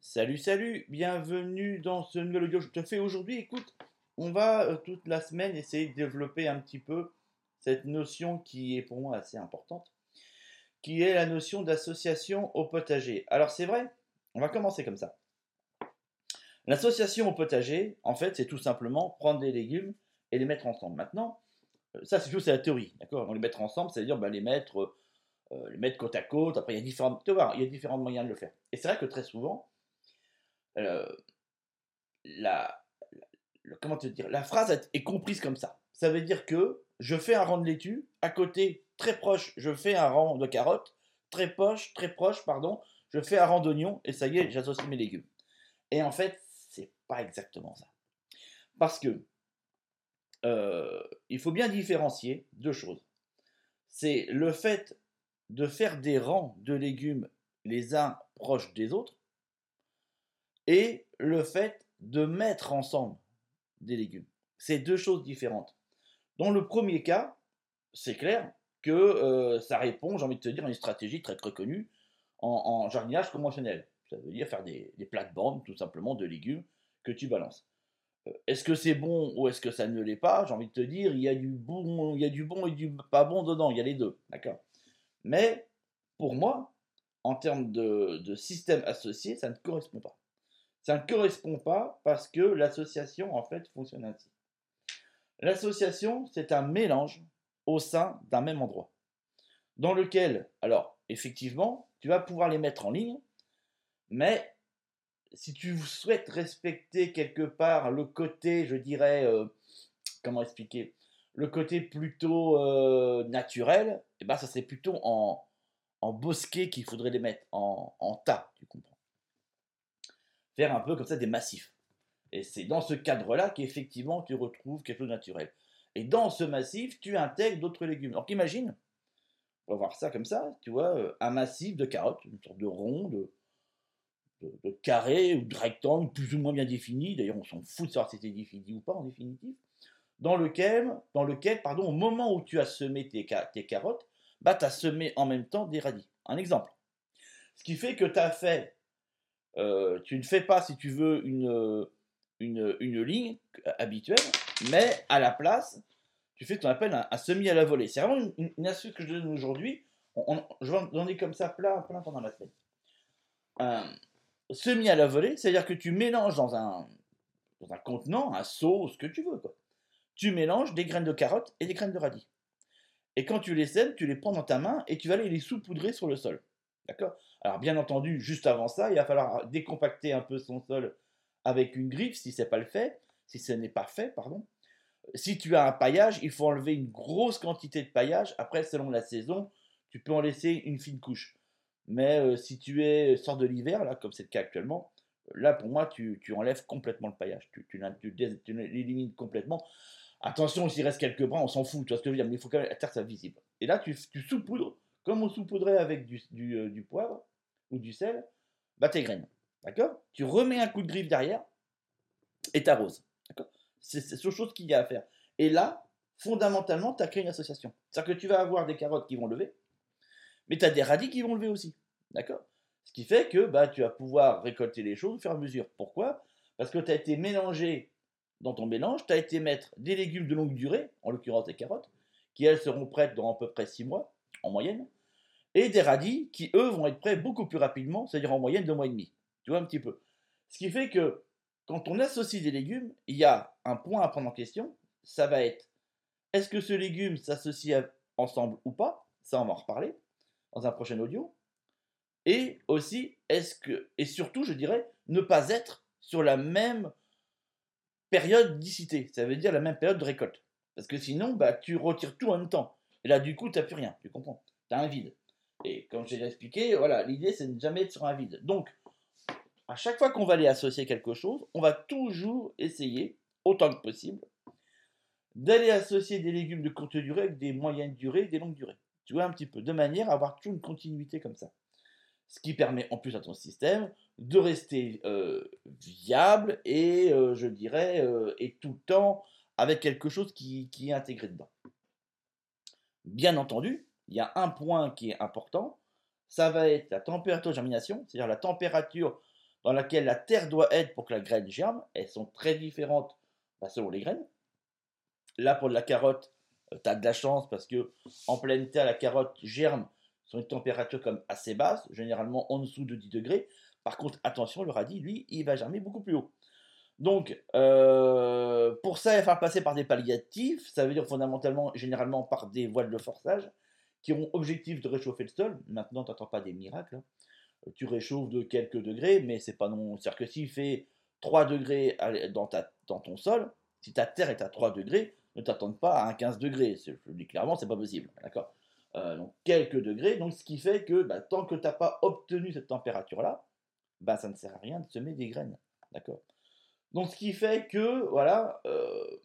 Salut, salut, bienvenue dans ce nouvel audio que je te fais aujourd'hui. Écoute, on va euh, toute la semaine essayer de développer un petit peu cette notion qui est pour moi assez importante, qui est la notion d'association au potager. Alors c'est vrai, on va commencer comme ça. L'association au potager, en fait, c'est tout simplement prendre des légumes et les mettre ensemble. Maintenant, euh, ça c'est la théorie, d'accord? On les mettre ensemble, c'est-à-dire ben, les mettre euh, les mettre côte à côte. Après, il y a différents, tu vois, il y a différents moyens de le faire. Et c'est vrai que très souvent, euh, la, comment te dire, la phrase est comprise comme ça. Ça veut dire que je fais un rang de laitue, à côté, très proche, je fais un rang de carottes, très proche, très proche, pardon, je fais un rang d'oignons, et ça y est, j'associe mes légumes. Et en fait, c'est pas exactement ça. Parce que euh, il faut bien différencier deux choses. C'est le fait de faire des rangs de légumes les uns proches des autres et le fait de mettre ensemble des légumes. C'est deux choses différentes. Dans le premier cas, c'est clair que euh, ça répond, j'ai envie de te dire, à une stratégie très très connue en, jardinage conventionnel. Ça veut dire faire des, plates-bandes, tout simplement, de légumes que tu balances. Euh, est-ce que c'est bon ou est-ce que ça ne l'est pas? J'ai envie de te dire, il y a du bon, il y a du bon et du pas bon dedans. Il y a les deux, d'accord? Mais pour moi, en termes de, système associé, ça ne correspond pas. Ça ne correspond pas parce que l'association, en fait, fonctionne ainsi. L'association, c'est un mélange au sein d'un même endroit, dans lequel, alors, effectivement, tu vas pouvoir les mettre en ligne, mais si tu souhaites respecter quelque part le côté, je dirais, euh, comment expliquer, le côté plutôt euh, naturel, et eh ben, ça serait plutôt en, bosquet qu'il faudrait les mettre, en, tas, tu comprends. Faire un peu comme ça des massifs. Et c'est dans ce cadre-là qu'effectivement tu retrouves quelque chose de naturel. Et dans ce massif, tu intègres d'autres légumes. Alors qu'imagine, on va voir ça comme ça, tu vois, euh, un massif de carottes, une sorte de rond, de, carré ou de rectangle plus ou moins bien défini. D'ailleurs, on s'en fout de savoir si c'était défini ou pas en définitive dans lequel, dans lequel pardon, au moment où tu as semé tes, tes carottes, bah, tu as semé en même temps des radis. Un exemple. Ce qui fait que tu as fait, euh, tu ne fais pas, si tu veux, une, une, une, ligne habituelle, mais à la place, tu fais ce qu'on appelle un, semi à la volée. C'est vraiment une, astuce que je donne aujourd'hui. J'en ai comme ça plein, plein pendant la semaine. Un semi à la volée, c'est-à-dire que tu mélanges dans un, dans un contenant, un seau, ce que tu veux. Quoi tu mélanges des graines de carottes et des graines de radis. Et quand tu les sèmes, tu les prends dans ta main et tu vas aller les saupoudrer sur le sol. D'accord? Alors bien entendu, juste avant ça, il va falloir décompacter un peu son sol avec une griffe si ce n'est pas le fait, si ce n'est pas fait, pardon. Si tu as un paillage, il faut enlever une grosse quantité de paillage. Après, selon la saison, tu peux en laisser une fine couche. Mais euh, si tu es sort de l'hiver, là, comme c'est le cas actuellement, là pour moi, tu, enlèves complètement le paillage. Tu, l'élimines complètement. Attention, s'il reste quelques brins, on s'en fout, tu vois ce que je veux dire, mais il faut quand même la terre soit visible. Et là, tu, saupoudres, comme on saupoudrait avec du, euh, du, poivre ou du sel, bah tes graines. D'accord? Tu remets un coup de griffe derrière et t'arroses. D'accord? C'est ce chose qu'il y a à faire. Et là, fondamentalement, tu as créé une association. C'est-à-dire que tu vas avoir des carottes qui vont lever, mais tu as des radis qui vont lever aussi. D'accord? Ce qui fait que bah, tu vas pouvoir récolter les choses au fur et à mesure. Pourquoi? Parce que tu as été mélangé dans ton mélange, tu as été mettre des légumes de longue durée, en l'occurrence des carottes, qui elles seront prêtes dans à peu près 6 mois, en moyenne, et des radis qui eux vont être prêts beaucoup plus rapidement, c'est-à-dire en moyenne 2 mois et demi. Tu vois un petit peu. Ce qui fait que quand on associe des légumes, il y a un point à prendre en question, ça va être est-ce que ce légume s'associe ensemble ou pas? Ça, on va en reparler dans un prochain audio. Et aussi, est-ce que, et surtout, je dirais, ne pas être sur la même période d'icité, ça veut dire la même période de récolte. Parce que sinon, bah, tu retires tout en même temps. Et là, du coup, tu n'as plus rien, tu comprends? Tu as un vide. Et comme j'ai expliqué, voilà, l'idée, c'est de ne jamais être sur un vide. Donc, à chaque fois qu'on va aller associer quelque chose, on va toujours essayer, autant que possible, d'aller associer des légumes de courte durée avec des moyennes durées, des longues durées. Tu vois un petit peu, de manière à avoir toujours une continuité comme ça. Ce qui permet en plus à ton système de rester euh, viable et, euh, je dirais, euh, et tout le temps avec quelque chose qui, est intégré dedans. Bien entendu, il y a un point qui est important, ça va être la température de germination, c'est-à-dire la température dans laquelle la terre doit être pour que la graine germe. Elles sont très différentes bah, selon les graines. Là, pour de la carotte, euh, tu as de la chance parce que en pleine terre, la carotte germe sur une température comme assez basse, généralement en dessous de 10 degrés. Par contre, attention, le radis, lui, il va germer beaucoup plus haut. Donc, euh, pour ça, il va falloir passer par des palliatifs. Ça veut dire fondamentalement, généralement, par des voiles de forçage qui ont objectif de réchauffer le sol. Maintenant, tu n'entends pas des miracles. Hein. Tu réchauffes de quelques degrés, mais c'est pas non. C'est-à-dire que s'il fait 3 degrés dans, dans ton sol, si ta terre est à 3 degrés, ne t'attends pas à un 15 degrés. Je le dis clairement, c'est pas possible. D'accord? Euh, Donc, quelques degrés. Donc, ce qui fait que bah, tant que tu n'as pas obtenu cette température-là, bah, ça ne sert à rien de semer des graines. D'accord? Donc, ce qui fait que, voilà, euh,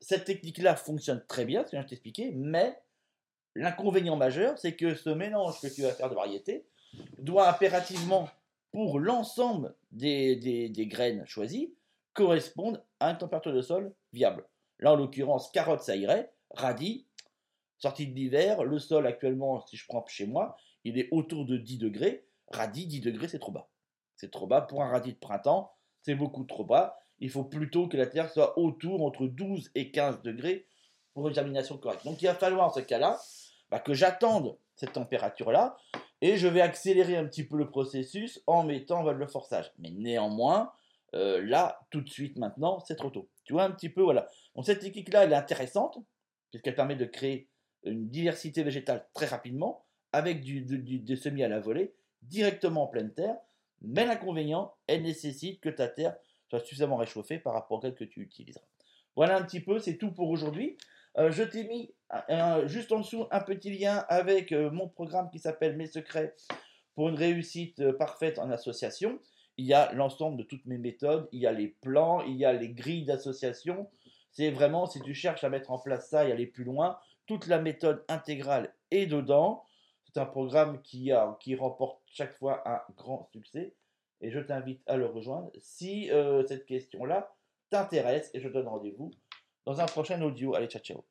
cette technique-là fonctionne très bien, ce que je t'expliquer, mais L'inconvénient majeur, c'est que ce mélange que tu vas faire de variétés doit impérativement, pour l'ensemble des, graines choisies, correspondre à une température de sol viable. Là, en l'occurrence, carotte, ça irait. Radis, sortie de l'hiver, le sol actuellement, si je prends chez moi, il est autour de 10 degrés. Radis, 10 degrés, c'est trop bas. C'est trop bas. Pour un radis de printemps, c'est beaucoup trop bas. Il faut plutôt que la terre soit autour entre 12 et 15 degrés pour une germination correcte. Donc il va falloir, en ce cas-là, bah, que j'attende cette température-là, et je vais accélérer un petit peu le processus en mettant le forçage. Mais néanmoins, euh, là, tout de suite, maintenant, c'est trop tôt. Tu vois un petit peu, voilà. Donc cette technique-là, elle est intéressante, puisqu'elle permet de créer une diversité végétale très rapidement, avec des semis à la volée, directement en pleine terre. Mais l'inconvénient, elle nécessite que ta terre soit suffisamment réchauffée par rapport à celle que tu utiliseras. Voilà un petit peu, c'est tout pour aujourd'hui. Euh, je t'ai mis juste en dessous un petit lien avec euh, mon programme qui s'appelle Mes secrets pour une réussite euh, parfaite en association. Il y a l'ensemble de toutes mes méthodes, il y a les plans, il y a les grilles d'association. C'est vraiment, si tu cherches à mettre en place ça et aller plus loin, toute la méthode intégrale est dedans. C'est un programme qui, a, qui remporte chaque fois un grand succès et je t'invite à le rejoindre si cette question-là t'intéresse et je donne rendez-vous dans un prochain audio. Allez, ciao, ciao.